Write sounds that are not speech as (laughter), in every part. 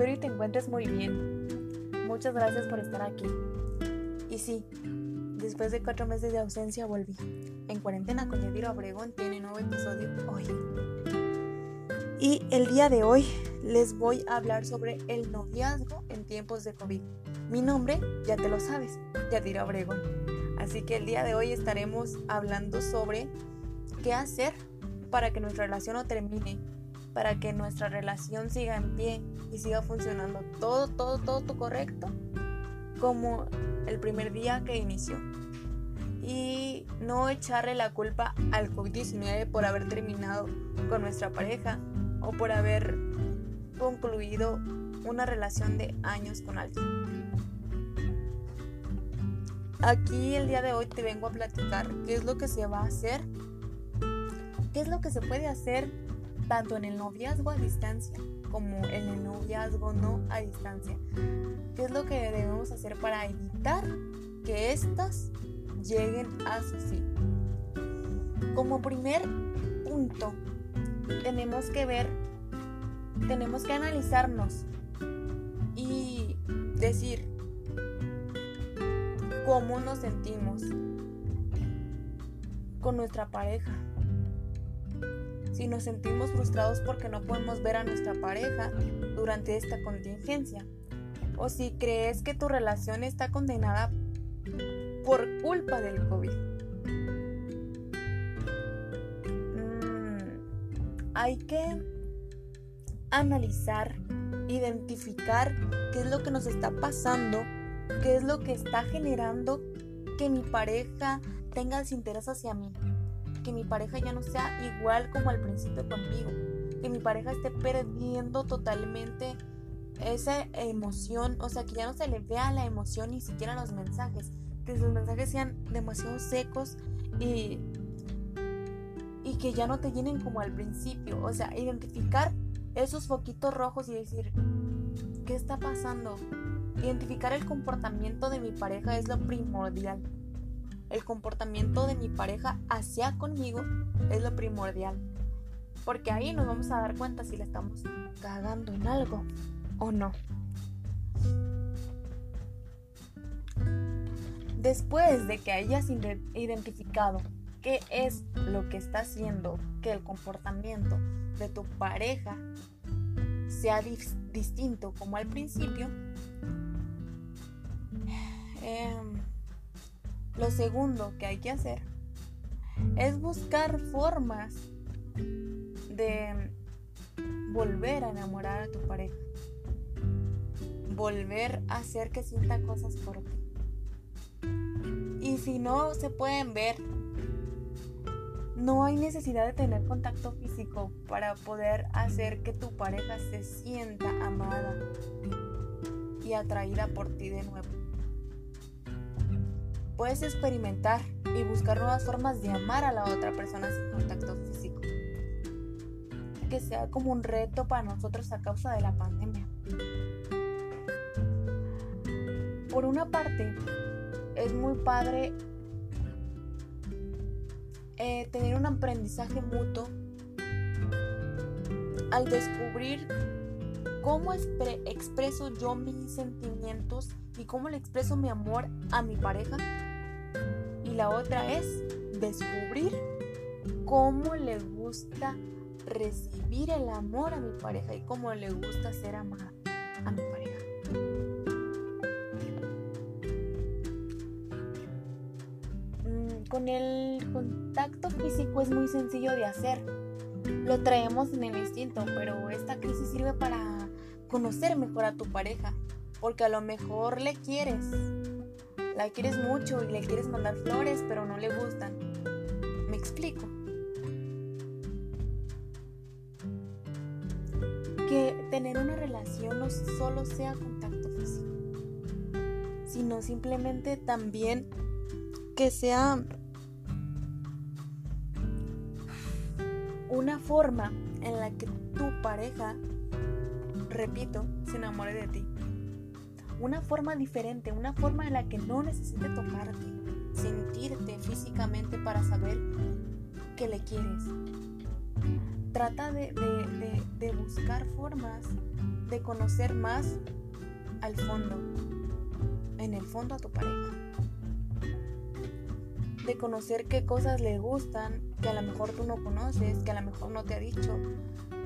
Espero y te encuentres muy bien. Muchas gracias por estar aquí. Y sí, después de cuatro meses de ausencia volví. En cuarentena con Yadira Obregón tiene nuevo episodio hoy. Y el día de hoy les voy a hablar sobre el noviazgo en tiempos de COVID. Mi nombre, ya te lo sabes, Yadira Obregón. Así que el día de hoy estaremos hablando sobre qué hacer para que nuestra relación no termine, para que nuestra relación siga en pie y siga funcionando todo, todo, todo correcto como el primer día que inició. Y no echarle la culpa al COVID-19 por haber terminado con nuestra pareja o por haber concluido una relación de años con alguien. Aquí el día de hoy te vengo a platicar qué es lo que se va a hacer ¿Qué es lo que se puede hacer tanto en el noviazgo a distancia como en el noviazgo no a distancia? ¿Qué es lo que debemos hacer para evitar que éstas lleguen a su fin? Como primer punto, tenemos que ver, tenemos que analizarnos y decir cómo nos sentimos con nuestra pareja si nos sentimos frustrados porque no podemos ver a nuestra pareja durante esta contingencia, o si crees que tu relación está condenada por culpa del COVID. Mm, hay que analizar, identificar qué es lo que nos está pasando, qué es lo que está generando que mi pareja tenga desinterés hacia mí que mi pareja ya no sea igual como al principio conmigo, que mi pareja esté perdiendo totalmente esa emoción, o sea, que ya no se le vea la emoción ni siquiera los mensajes, que sus mensajes sean demasiado secos y, y que ya no te llenen como al principio, o sea, identificar esos foquitos rojos y decir, ¿qué está pasando? Identificar el comportamiento de mi pareja es lo primordial el comportamiento de mi pareja hacia conmigo es lo primordial. Porque ahí nos vamos a dar cuenta si le estamos cagando en algo o no. Después de que hayas identificado qué es lo que está haciendo que el comportamiento de tu pareja sea distinto como al principio, (sighs) eh, lo segundo que hay que hacer es buscar formas de volver a enamorar a tu pareja. Volver a hacer que sienta cosas por ti. Y si no se pueden ver, no hay necesidad de tener contacto físico para poder hacer que tu pareja se sienta amada y atraída por ti de nuevo. Puedes experimentar y buscar nuevas formas de amar a la otra persona sin contacto físico. Que sea como un reto para nosotros a causa de la pandemia. Por una parte, es muy padre eh, tener un aprendizaje mutuo al descubrir cómo expreso yo mis sentimientos y cómo le expreso mi amor a mi pareja la otra es descubrir cómo le gusta recibir el amor a mi pareja y cómo le gusta ser amada a mi pareja. Mm, con el contacto físico es muy sencillo de hacer. Lo traemos en el instinto, pero esta crisis sirve para conocer mejor a tu pareja, porque a lo mejor le quieres, la quieres mucho y le quieres mandar flores, pero no le gustan. ¿Me explico? Que tener una relación no solo sea contacto físico, sino simplemente también que sea una forma en la que tu pareja, repito, se enamore de ti una forma diferente, una forma en la que no necesite tocarte, sentirte físicamente para saber que le quieres. trata de, de buscar formas de conocer más al fondo, en el fondo a tu pareja. De conocer qué cosas le gustan, que a lo mejor tú no conoces, que a lo mejor no te ha dicho.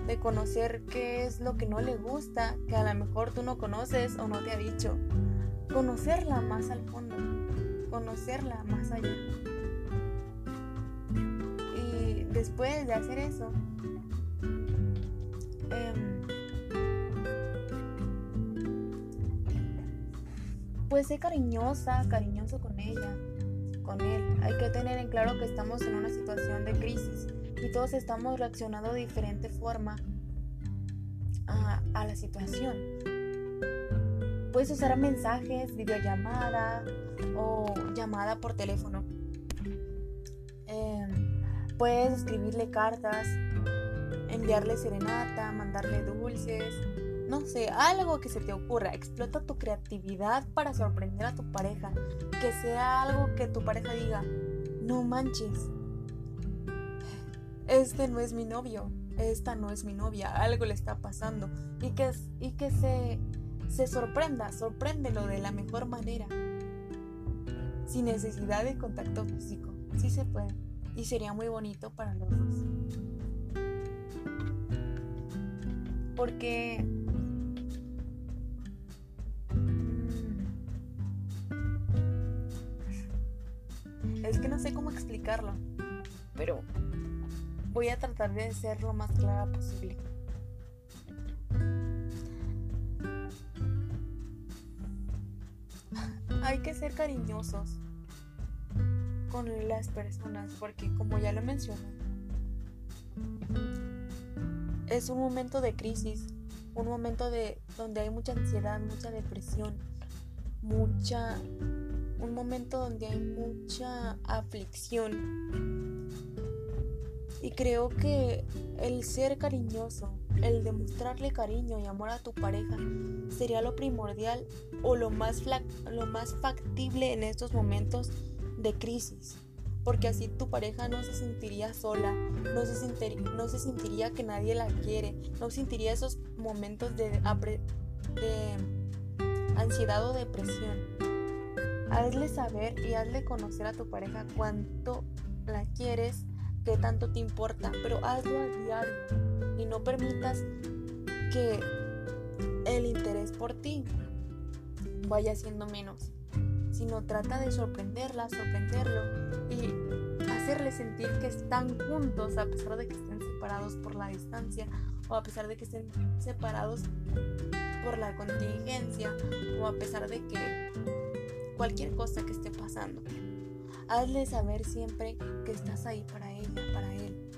De conocer qué es lo que no le gusta, que a lo mejor tú no conoces o no te ha dicho. Conocerla más al fondo, conocerla más allá. Y después de hacer eso, pues sé cariñosa, cariñoso con ella, con él. Hay que tener en claro que estamos en una situación de crisis y todos estamos reaccionando de diferente forma a, la situación. Puedes usar mensajes, videollamada o llamada por teléfono. Em, puedes escribirle cartas, enviarle serenata, mandarle dulces, no sé, algo que se te ocurra. Explota tu creatividad para sorprender a tu pareja. Que sea algo que tu pareja diga, no manches. Este no es mi novio. Esta no es mi novia. Algo le está pasando. Y que, y que se, se sorprenda. Sorpréndelo de la mejor manera. Sin necesidad de contacto físico. Sí se puede. Y sería muy bonito para los dos. Porque Es que no sé cómo explicarlo, pero voy a tratar de ser lo más clara posible. (laughs) Hay que ser cariñosos con las personas porque como ya lo mencioné, es un momento de crisis, un momento de donde hay mucha ansiedad, mucha depresión, mucha un momento donde hay mucha aflicción. Y creo que el ser cariñoso, el demostrarle cariño y amor a tu pareja sería lo primordial o lo más, lo más factible en estos momentos de crisis. Porque así tu pareja no se sentiría sola, no se, sentiría, que nadie la quiere, no sentiría esos momentos de, de ansiedad o depresión. Hazle saber y hazle conocer a tu pareja cuánto la quieres, qué tanto te importa, pero hazlo a diario y no permitas que el interés por ti vaya siendo menos, sino trata de sorprenderla, sorprenderlo y hacerle sentir que están juntos a pesar de que estén separados por la distancia o a pesar de que estén separados por la contingencia o a pesar de que cualquier cosa que esté pasando. Hazle saber siempre que estás ahí para ella, para él.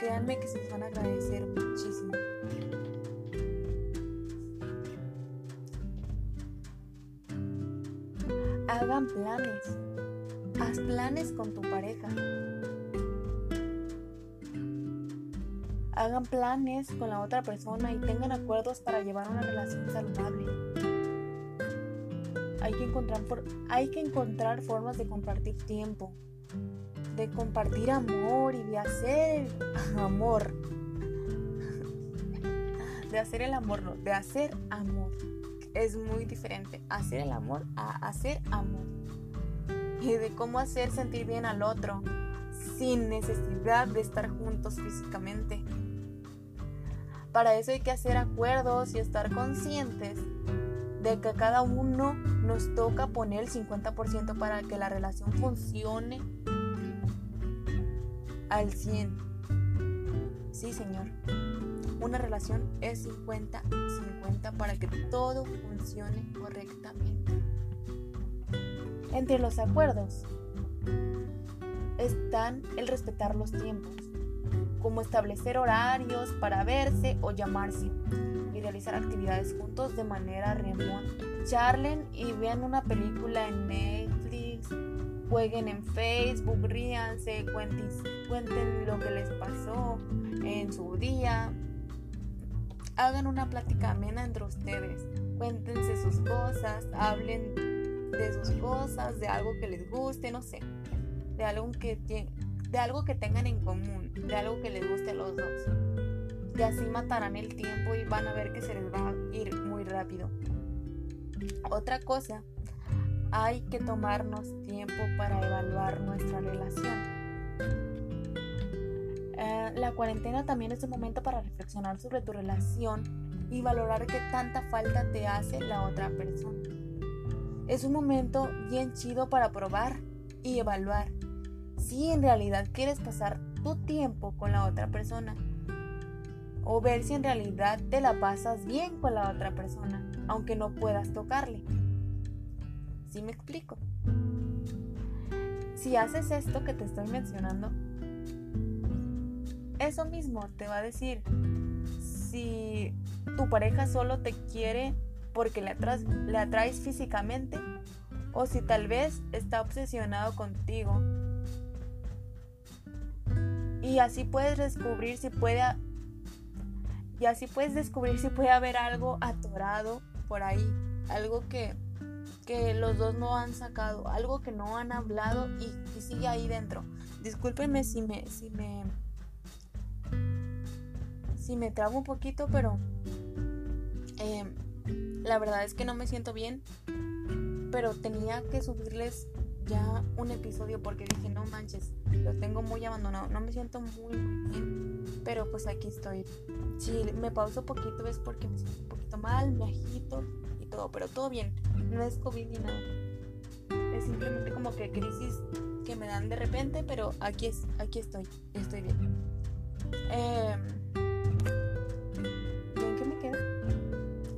Créanme que se van a agradecer muchísimo. Hagan planes. Haz planes con tu pareja. Hagan planes con la otra persona y tengan acuerdos para llevar una relación saludable. Hay que encontrar, hay que encontrar formas de compartir tiempo, de compartir amor y de hacer (laughs) amor. De hacer el amor, no, de hacer amor. Es muy diferente hacer el amor a hacer amor. Y de cómo hacer sentir bien al otro sin necesidad de estar juntos físicamente. Para eso hay que hacer acuerdos y estar conscientes de que cada uno nos toca poner el 50% para que la relación funcione al 100. Sí, señor. Una relación es 50-50 para que todo funcione correctamente. Entre los acuerdos están el respetar los tiempos, como establecer horarios para verse o llamarse, realizar actividades juntos de manera remota. Charlen y vean una película en Netflix, jueguen en Facebook, ríanse, cuenten, cuenten lo que les pasó en su día. Hagan una plática amena entre ustedes, cuéntense sus cosas, hablen de sus cosas, de algo que les guste, no sé, de algo que, de algo que tengan en común, de algo que les guste a los dos y así matarán el tiempo y van a ver que se les va a ir muy rápido. Otra cosa, hay que tomarnos tiempo para evaluar nuestra relación. Eh, la cuarentena también es un momento para reflexionar sobre tu relación y valorar qué tanta falta te hace la otra persona. Es un momento bien chido para probar y evaluar si en realidad quieres pasar tu tiempo con la otra persona o ver si en realidad te la pasas bien con la otra persona, aunque no puedas tocarle. ¿Sí me explico? Si haces esto que te estoy mencionando, eso mismo te va a decir si tu pareja solo te quiere porque le, le atraes físicamente o si tal vez está obsesionado contigo. Y así puedes descubrir si puede y así puedes descubrir si puede haber algo atorado por ahí, algo que, que los dos no han sacado, algo que no han hablado y, y sigue ahí dentro. Discúlpenme si me, si me si me trabo un poquito, pero eh, la verdad es que no me siento bien. Pero tenía que subirles ya un episodio porque dije, no manches, lo tengo muy abandonado. No me siento muy, bien, pero pues aquí estoy. Si me pauso poquito es porque me siento un poquito mal, me agito y todo, pero todo bien. No es COVID ni nada. Es simplemente como que crisis que me dan de repente, pero aquí, es, aquí estoy, estoy bien. Eh,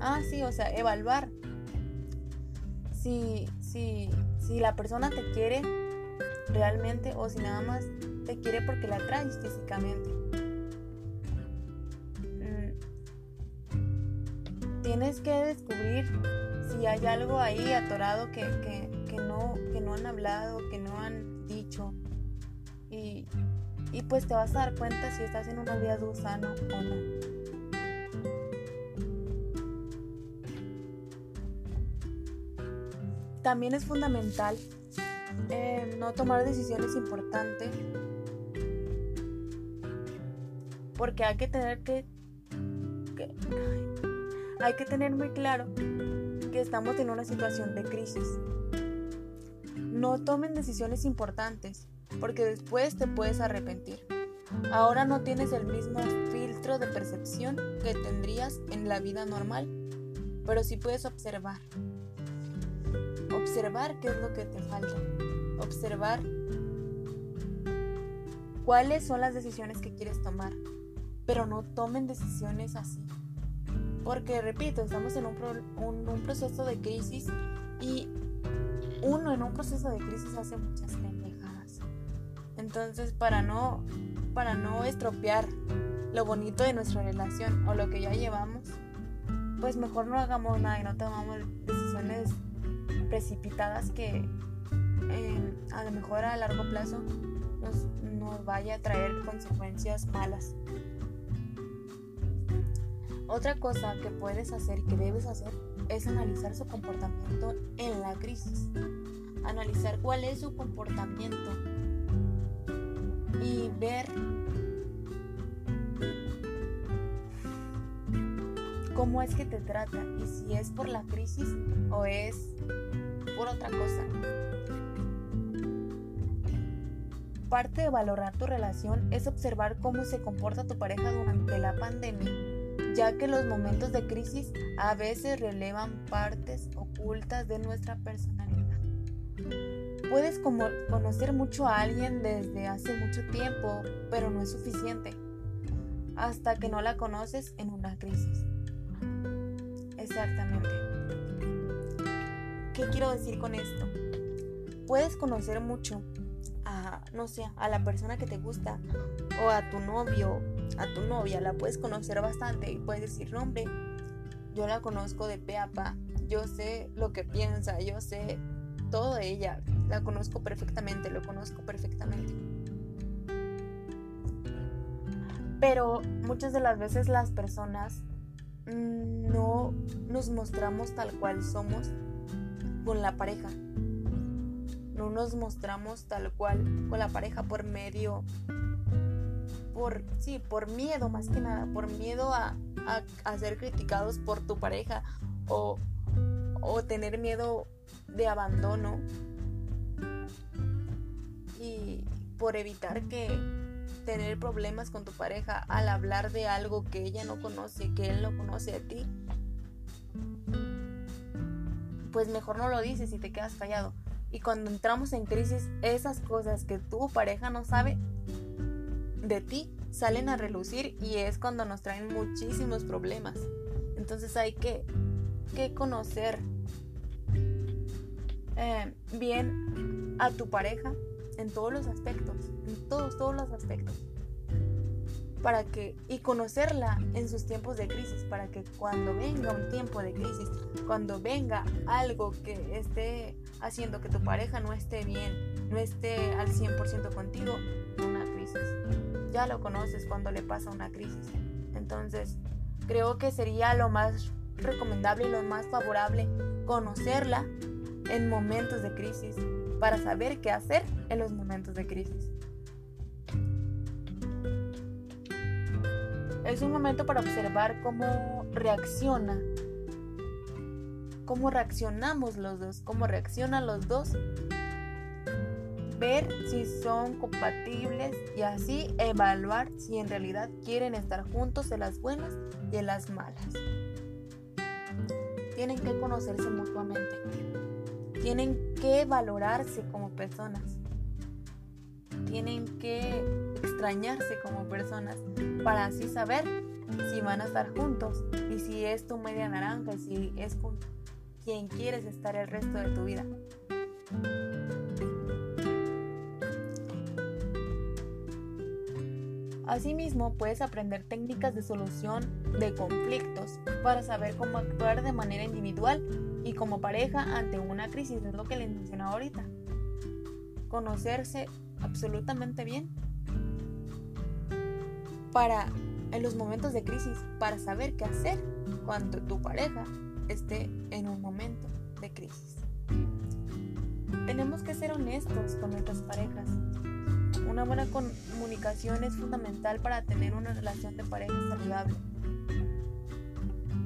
Ah, sí, o sea, evaluar. Si, si, si la persona te quiere realmente o si nada más te quiere porque la traes físicamente. Tienes que descubrir si hay algo ahí atorado que, no, que no han hablado, que no han dicho. Y, y pues te vas a dar cuenta si estás en una vida sano o no. También es fundamental eh, no tomar decisiones importantes porque hay que tener que, hay que tener muy claro que estamos en una situación de crisis. No tomen decisiones importantes porque después te puedes arrepentir. Ahora no tienes el mismo filtro de percepción que tendrías en la vida normal, pero sí puedes observar observar qué es lo que te falta, observar cuáles son las decisiones que quieres tomar, pero no tomen decisiones así. Porque, repito, estamos en un, proceso de crisis y uno en un proceso de crisis hace muchas pendejadas. Entonces, para no, para no estropear lo bonito de nuestra relación o lo que ya llevamos, pues mejor no hagamos nada y no tomamos decisiones precipitadas que eh, a lo mejor a largo plazo nos vaya a traer consecuencias malas. Otra cosa que puedes hacer y que debes hacer es analizar su comportamiento en la crisis. Analizar cuál es su comportamiento y ver cómo es que te trata y si es por la crisis o es por otra cosa. Parte de valorar tu relación es observar cómo se comporta tu pareja durante la pandemia, ya que los momentos de crisis a veces relevan partes ocultas de nuestra personalidad. Puedes conocer mucho a alguien desde hace mucho tiempo, pero no es suficiente hasta que no la conoces en una crisis. Exactamente. ¿Qué quiero decir con esto? Puedes conocer mucho a, no sé, a la persona que te gusta o a tu novio, a tu novia, la puedes conocer bastante y puedes decir, no, hombre, yo la conozco de pe a pa, yo sé lo que piensa, yo sé todo de ella, la conozco perfectamente, lo conozco perfectamente. Pero muchas de las veces las personas no nos mostramos tal cual somos con la pareja. No nos mostramos tal cual con la pareja por medio por, sí, por miedo más que nada, por miedo a, a, ser criticados por tu pareja o, o tener miedo de abandono y por evitar que tener problemas con tu pareja al hablar de algo que ella no conoce, que él no conoce de ti, pues mejor no lo dices y te quedas callado. Y cuando entramos en crisis, esas cosas que tu pareja no sabe de ti salen a relucir y es cuando nos traen muchísimos problemas. Entonces hay que, que conocer eh, bien a tu pareja en todos los aspectos, en todos, todos los aspectos. Para que, y conocerla en sus tiempos de crisis, para que cuando venga un tiempo de crisis, cuando venga algo que esté haciendo que tu pareja no esté bien, no esté al 100% contigo, una. Ya lo conoces cuando le pasa una crisis. Entonces, creo que sería lo más recomendable y lo más favorable conocerla en momentos de crisis para saber qué hacer en los momentos de crisis. Es un momento para observar cómo reacciona, cómo reaccionamos los dos, cómo reaccionan los dos, ver si son compatibles y así evaluar si en realidad quieren estar juntos en las buenas y en las malas. Tienen que conocerse mutuamente. Tienen que valorarse como personas. Tienen que extrañarse como personas para así saber si van a estar juntos y si es tu media naranja y si es con quien quieres estar el resto de tu vida. Asimismo, puedes aprender técnicas de solución de conflictos para saber cómo actuar de manera individual y como pareja ante una crisis, es lo que les mencionaba ahorita. Conocerse absolutamente bien para en los momentos de crisis, para saber qué hacer cuando tu pareja esté en un momento de crisis. Tenemos que ser honestos con nuestras parejas una buena comunicación es fundamental para tener una relación de pareja saludable.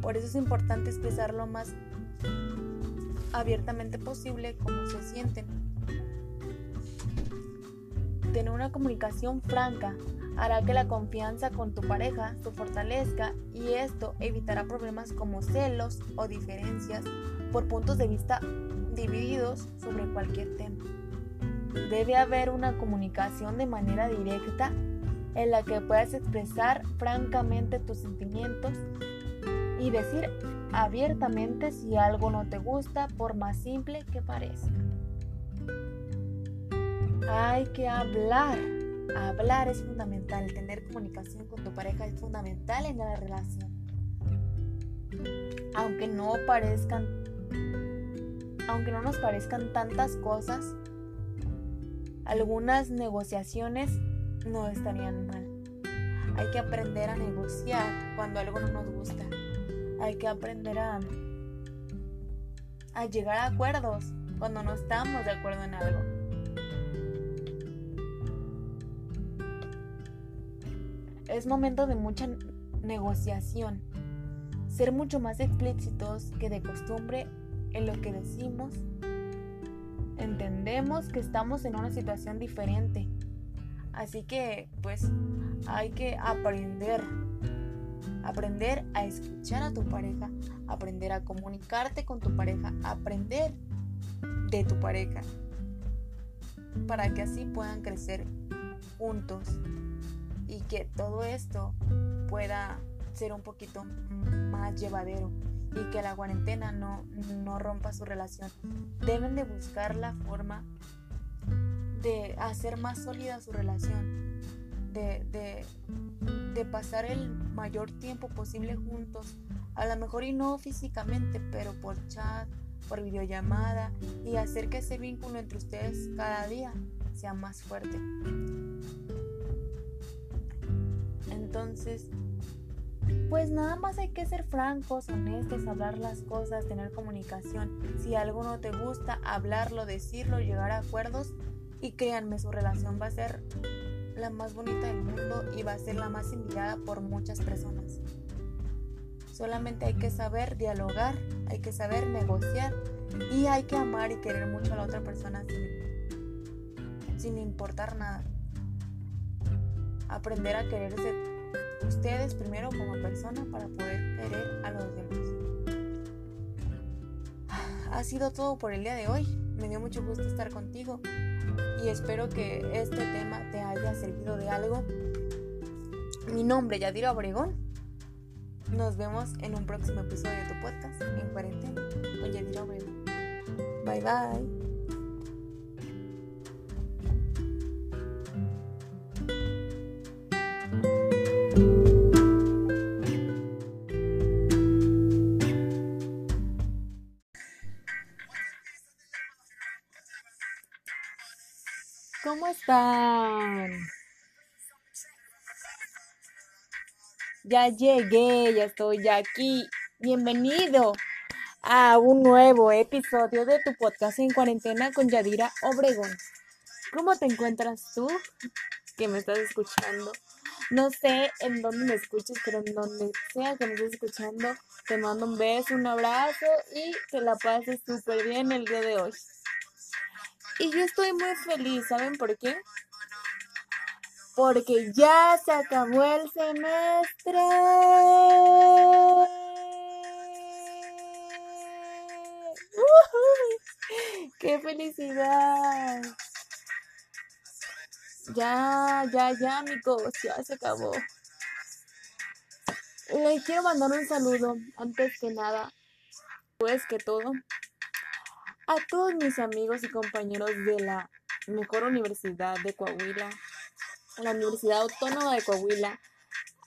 Por eso es importante expresar lo más abiertamente posible cómo se sienten. Tener una comunicación franca hará que la confianza con tu pareja se fortalezca y esto evitará problemas como celos o diferencias por puntos de vista divididos sobre cualquier tema. Debe haber una comunicación de manera directa en la que puedas expresar francamente tus sentimientos y decir abiertamente si algo no te gusta por más simple que parezca. Hay que hablar. Hablar es fundamental. Tener comunicación con tu pareja es fundamental en la relación. Aunque no parezcan, aunque no nos parezcan tantas cosas, algunas negociaciones no estarían mal. Hay que aprender a negociar cuando algo no nos gusta. Hay que aprender a, llegar a acuerdos cuando no estamos de acuerdo en algo. Es momento de mucha negociación. Ser mucho más explícitos que de costumbre en lo que decimos entendemos que estamos en una situación diferente. Así que pues hay que aprender. Aprender a escuchar a tu pareja, aprender a comunicarte con tu pareja, aprender de tu pareja. Para que así puedan crecer juntos y que todo esto pueda ser un poquito más llevadero y que la cuarentena no, no rompa su relación. Deben de buscar la forma de hacer más sólida su relación, de, de, de pasar el mayor tiempo posible juntos, a lo mejor y no físicamente, pero por chat, por videollamada y hacer que ese vínculo entre ustedes cada día sea más fuerte. Entonces, pues nada más hay que ser francos, honestos, hablar las cosas, tener comunicación. Si algo no te gusta, hablarlo, decirlo, llegar a acuerdos y créanme, su relación va a ser la más bonita del mundo y va a ser la más envidiada por muchas personas. Solamente hay que saber dialogar, hay que saber negociar y hay que amar y querer mucho a la otra persona sin, sin importar nada. Aprender a quererse ustedes primero como persona para poder querer a los demás. Ha sido todo por el día de hoy. Me dio mucho gusto estar contigo y espero que este tema te haya servido de algo. Mi nombre es Yadira Obregón. Nos vemos en un próximo episodio de tu podcast en cuarentena con Yadira Obregón. Bye bye. ¿Cómo están? Ya llegué, ya estoy aquí. Bienvenido a un nuevo episodio de tu podcast en cuarentena con Yadira Obregón. ¿Cómo te encuentras tú que me estás escuchando? No sé en dónde me escuches, pero en donde sea que me estés escuchando, te mando un beso, un abrazo y que la pases súper bien el día de hoy. Y yo estoy muy feliz, ¿saben por qué? Porque ya se acabó el semestre. ¡Qué felicidad! Ya, ya, ya, amigos, ya se acabó. Les quiero mandar un saludo, antes que nada, pues que todo, a todos mis amigos y compañeros de la mejor universidad de Coahuila, la Universidad Autónoma de Coahuila,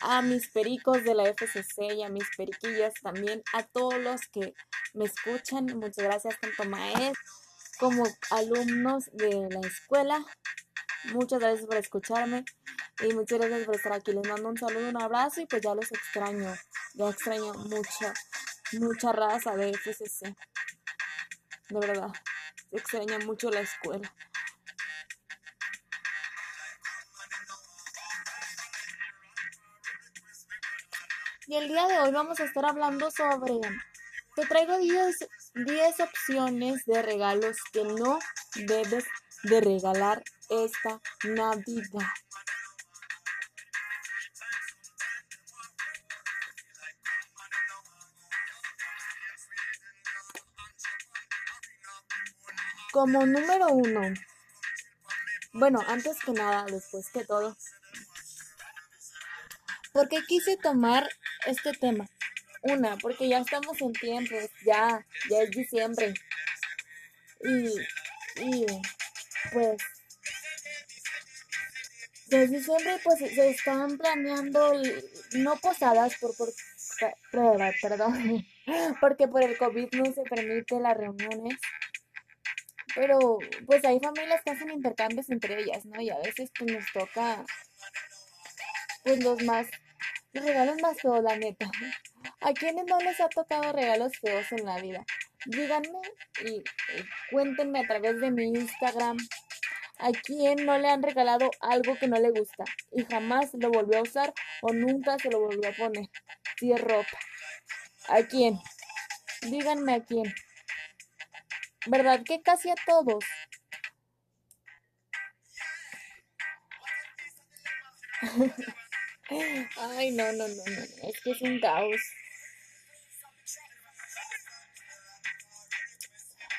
a mis pericos de la FCC y a mis periquillas también, a todos los que me escuchan, muchas gracias tanto maestros como alumnos de la escuela. Muchas gracias por escucharme y muchas gracias por estar aquí. Les mando un saludo, un abrazo y pues ya los extraño. Ya extraño mucho, mucha raza de FCC. De verdad, extraña mucho la escuela. Y el día de hoy vamos a estar hablando sobre... Te traigo 10, 10 opciones de regalos que no debes de regalar esta Navidad. Como número uno, bueno, antes que nada, después que todo, ¿por qué quise tomar este tema? Una, porque ya estamos en tiempo, ya, ya es diciembre. Y, y pues, desde diciembre pues se están planeando, no posadas, por, por, perdón, (laughs) porque por el COVID no se permite las reuniones pero pues hay familias que hacen intercambios entre ellas, ¿no? Y a veces pues nos toca pues los más, los regalos más feos, la neta. (laughs) ¿A quienes no les ha tocado regalos feos en la vida? Díganme y, cuéntenme a través de mi Instagram a quién no le han regalado algo que no le gusta y jamás lo volvió a usar o nunca se lo volvió a poner. Si es ropa. ¿A quién? Díganme a quién. ¿Verdad que casi a todos? (laughs) Ay, no, no, no, no, es que es un caos.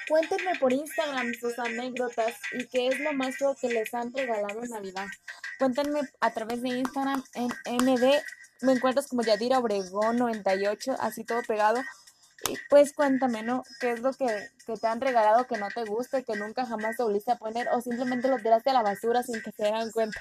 Cuéntenme por Instagram sus anécdotas y qué es lo más que les han regalado en Navidad. Cuéntenme a través de Instagram en MD. Me encuentras como Yadira Obregón 98, así todo pegado. Y pues cuéntame, ¿no? ¿Qué es lo que, te han regalado que no te gusta, que nunca jamás te volviste a poner o simplemente lo tiraste a la basura sin que se den cuenta?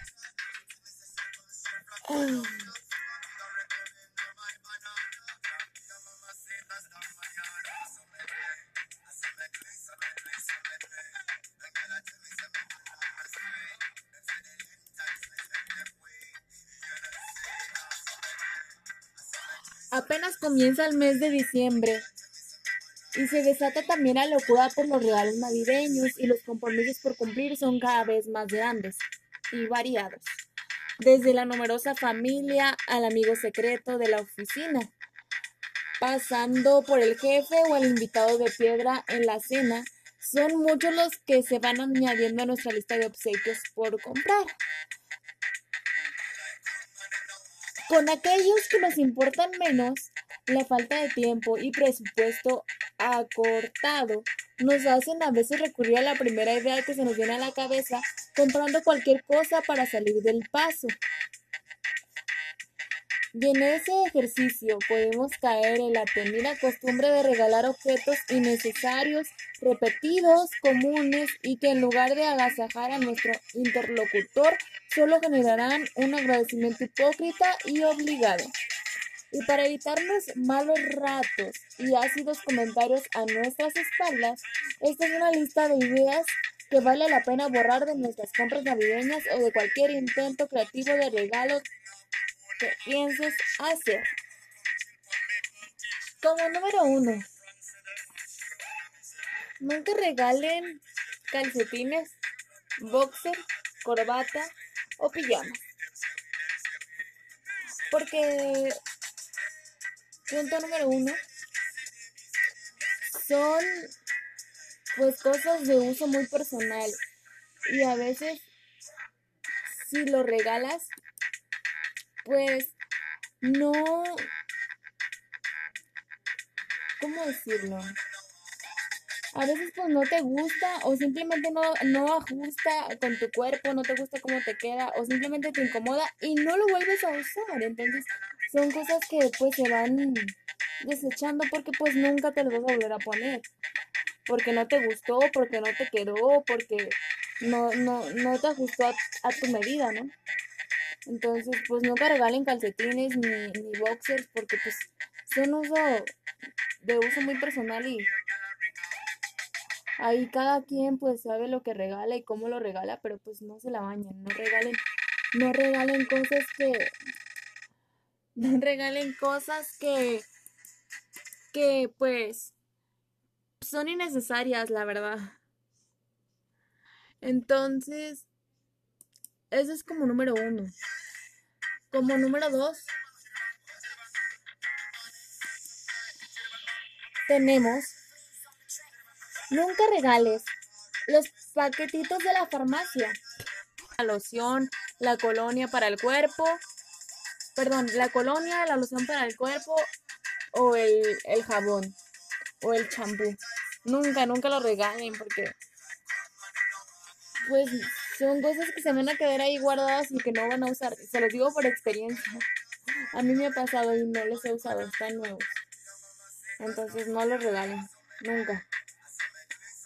Apenas comienza el mes de diciembre y se desata también la locura por los regalos navideños y los compromisos por cumplir son cada vez más grandes y variados. desde la numerosa familia al amigo secreto de la oficina, pasando por el jefe o el invitado de piedra en la cena, son muchos los que se van añadiendo a nuestra lista de obsequios por comprar. Con aquellos que nos importan menos, la falta de tiempo y presupuesto acortado nos hacen a veces recurrir a la primera idea que se nos viene a la cabeza comprando cualquier cosa para salir del paso. Y en ese ejercicio podemos caer en la temida costumbre de regalar objetos innecesarios, repetidos, comunes y que en lugar de agasajar a nuestro interlocutor solo generarán un agradecimiento hipócrita y obligado. Y para evitarnos malos ratos y ácidos comentarios a nuestras espaldas, esta es una lista de ideas que vale la pena borrar de nuestras compras navideñas o de cualquier intento creativo de regalo que pienses hacer. Como número uno, nunca regalen calcetines, boxer, corbata o pijama. Porque Punto número uno. Son pues cosas de uso muy personal. Y a veces si lo regalas, pues no... ¿Cómo decirlo? A veces pues no te gusta o simplemente no, no ajusta con tu cuerpo, no te gusta cómo te queda o simplemente te incomoda y no lo vuelves a usar. Entonces son cosas que pues se van desechando porque pues nunca te lo vas a volver a poner. Porque no te gustó, porque no te quedó, porque no, no, no te ajustó a, tu medida, ¿no? Entonces, pues nunca regalen calcetines ni, ni boxers porque pues son uso de uso muy personal y ahí cada quien pues sabe lo que regala y cómo lo regala, pero pues no se la bañen, no regalen, no regalen cosas que, regalen cosas que, que pues son innecesarias, la verdad. Entonces, ese es como número uno. Como número dos, tenemos, nunca regales los paquetitos de la farmacia. La loción, la colonia para el cuerpo, perdón, la colonia, la loción para el cuerpo o el, jabón o el champú. Nunca, nunca lo regalen porque pues son cosas que se van a quedar ahí guardadas y que no van a usar. Se los digo por experiencia. A mí me ha pasado y no los he usado, están nuevos. Entonces no los regalen, nunca.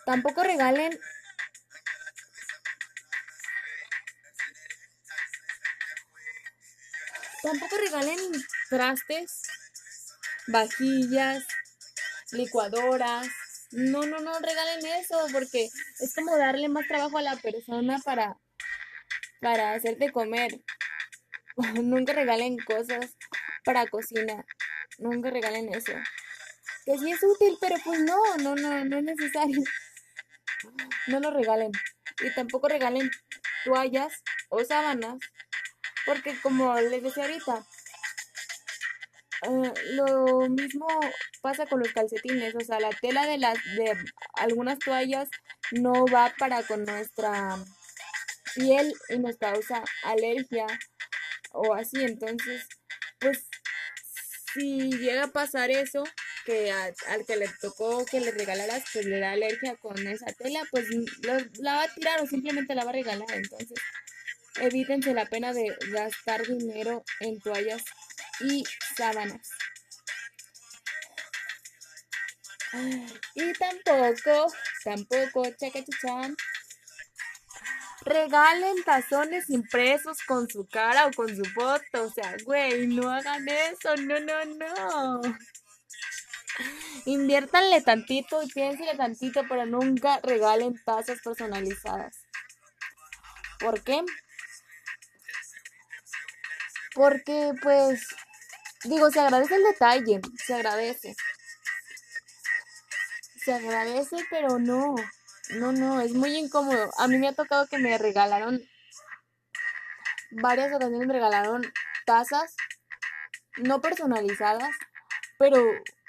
Tampoco regalen Tampoco regalen trastes, vajillas, licuadoras. No, no, no regalen eso porque es como darle más trabajo a la persona para, para hacerte comer. (laughs) Nunca regalen cosas para cocina. Nunca regalen eso. Que sí es útil, pero pues no, no, no, no es necesario. No lo regalen. Y tampoco regalen toallas o sábanas porque como les decía ahorita, lo mismo pasa con los calcetines, o sea, la tela de las de algunas toallas no va para con nuestra piel y nos causa alergia o así, entonces, pues si llega a pasar eso, que al que le tocó que le regalaras, pues le da alergia con esa tela, pues la va a tirar o simplemente la va a regalar, entonces Evítense la pena de gastar dinero en toallas y sábanas. Y tampoco, tampoco, chacachachán, regalen tazones impresos con su cara o con su foto. O sea, güey, no hagan eso, no, no, no. Inviértanle tantito y piénsenle tantito, pero nunca regalen tazas personalizadas. ¿Por qué? Porque pues, digo, se agradece el detalle, se agradece. Se agradece, pero no, no, no, es muy incómodo. A mí me ha tocado que me regalaron, varias ocasiones me regalaron tazas no personalizadas, pero,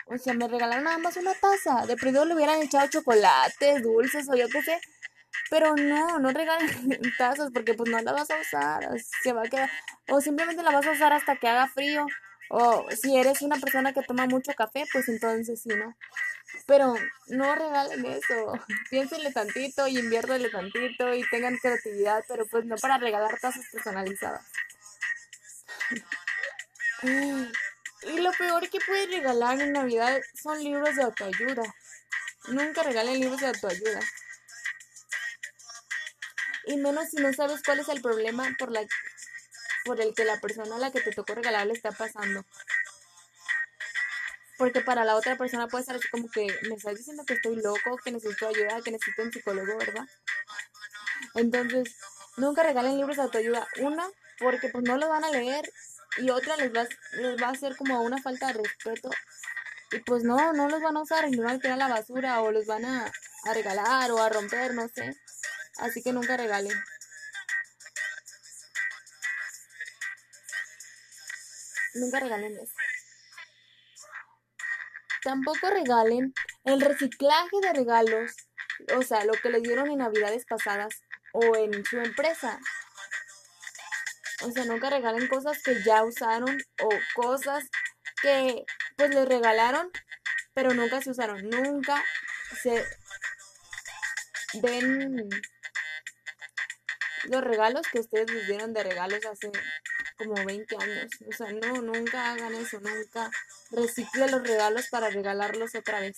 o sea, me regalaron nada más una taza. De primero le hubieran echado chocolates, dulces o yo qué sé. Pero no, no regalen (laughs) tazas porque pues no la vas a usar, se va a quedar, o simplemente la vas a usar hasta que haga frío, o si eres una persona que toma mucho café, pues entonces sí, ¿no? Pero no regalen eso, (laughs) piénsenle tantito y inviértele tantito y tengan creatividad, pero pues no para regalar tazas personalizadas. (laughs) Y lo peor que puedes regalar en Navidad son libros de autoayuda. Nunca regalen libros de autoayuda. Y menos si no sabes cuál es el problema por, la, por el que la persona a la que te tocó regalar le está pasando. Porque para la otra persona puede ser así como que me estás diciendo que estoy loco, que necesito ayuda, que necesito un psicólogo, ¿verdad? Entonces, nunca regalen libros de autoayuda. Una, porque pues no lo van a leer. Y otra, les va, les va a hacer como una falta de respeto. Y pues no, no los van a usar y los van a tirar la basura o los van a, a regalar o a romper, no sé. Así que nunca regalen. Nunca regalen eso. Tampoco regalen el reciclaje de regalos, o sea, lo que le dieron en navidades pasadas o en su empresa. O sea, nunca regalen cosas que ya usaron o cosas que pues les regalaron, pero nunca se usaron. Nunca se den los regalos que ustedes les dieron de regalos hace como 20 años. O sea, no, nunca hagan eso, nunca reciclen los regalos para regalarlos otra vez.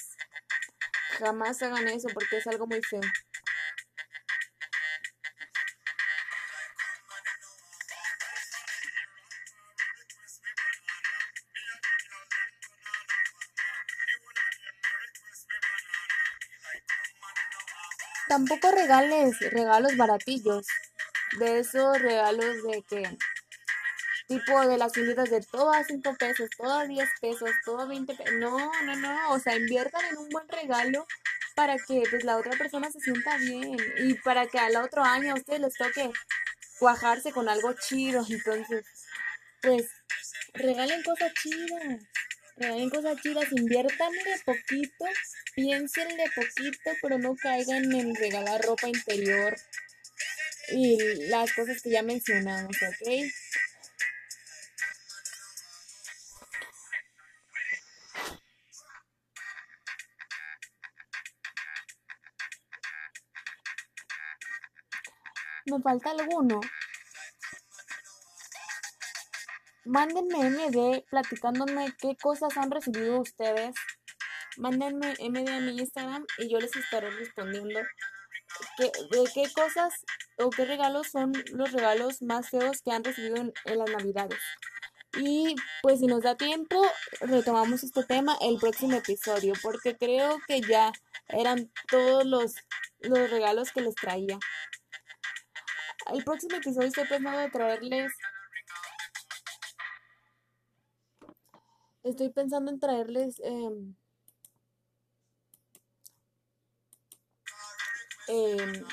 Jamás hagan eso porque es algo muy feo. Tampoco regales regalos baratillos de esos regalos de que tipo de las unidades de todo a 5 pesos, todo a 10 pesos, todo a 20 pesos. No, no, no, o sea, inviertan en un buen regalo para que pues la otra persona se sienta bien y para que al otro año a ustedes les toque cuajarse con algo chido. Entonces, pues regalen cosas chidas. Regalen cosas chidas, inviertan de poquito, piensen de poquito, pero no caigan en regalar ropa interior y las cosas que ya mencionamos, ¿ok? ¿Me falta alguno? Mándenme MD platicándome qué cosas han recibido ustedes. Mándenme MD a mi Instagram y yo les estaré respondiendo de qué cosas o qué regalos son los regalos más feos que han recibido en, las navidades. Y pues si nos da tiempo, retomamos este tema el próximo episodio, porque creo que ya eran todos los, los regalos que les traía. El próximo episodio estoy pensando de traerles... Estoy pensando en traerles... Eh, eh,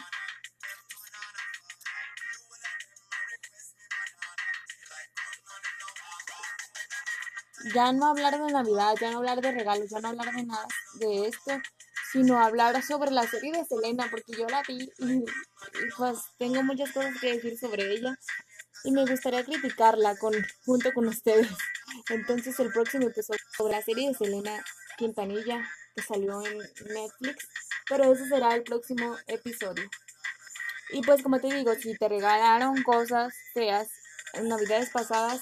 ya no hablar de Navidad, ya no hablar de regalos, ya no hablar de nada de esto, sino hablar sobre la serie de Selena, porque yo la vi y, pues tengo muchas cosas que decir sobre ella y me gustaría criticarla con, junto con ustedes. Entonces el próximo episodio sobre la serie de Selena Quintanilla que salió en Netflix, pero ese será el próximo episodio. Y pues como te digo, si te regalaron cosas feas en navidades pasadas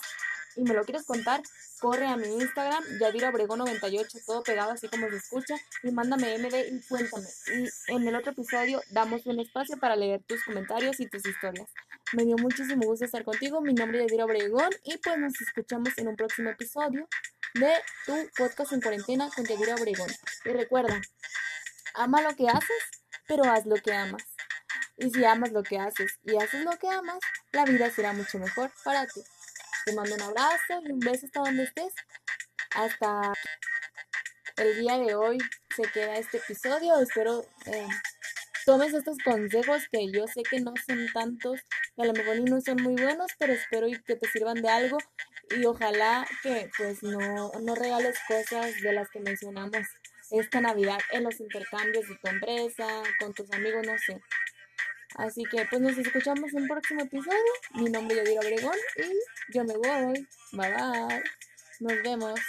y me lo quieres contar, corre a mi Instagram, Yadira Obregón98, todo pegado así como se escucha, y mándame MD y cuéntame. Y en el otro episodio damos un espacio para leer tus comentarios y tus historias. Me dio muchísimo gusto estar contigo, mi nombre es Yadira Obregón, y pues nos escuchamos en un próximo episodio de tu podcast en cuarentena con Yadira Obregón. Y recuerda, ama lo que haces, pero haz lo que amas. Y si amas lo que haces y haces lo que amas, la vida será mucho mejor para ti. Te mando un abrazo y un beso hasta donde estés. Hasta el día de hoy se queda este episodio. Espero eh, tomes estos consejos que yo sé que no son tantos, que a lo mejor no son muy buenos, pero espero que te sirvan de algo y ojalá que pues no, no regales cosas de las que mencionamos esta Navidad en los intercambios de tu empresa, con tus amigos, no sé. Así que pues nos escuchamos en un próximo episodio. Mi nombre es Yadira Obregón y yo me voy. Bye bye. Nos vemos.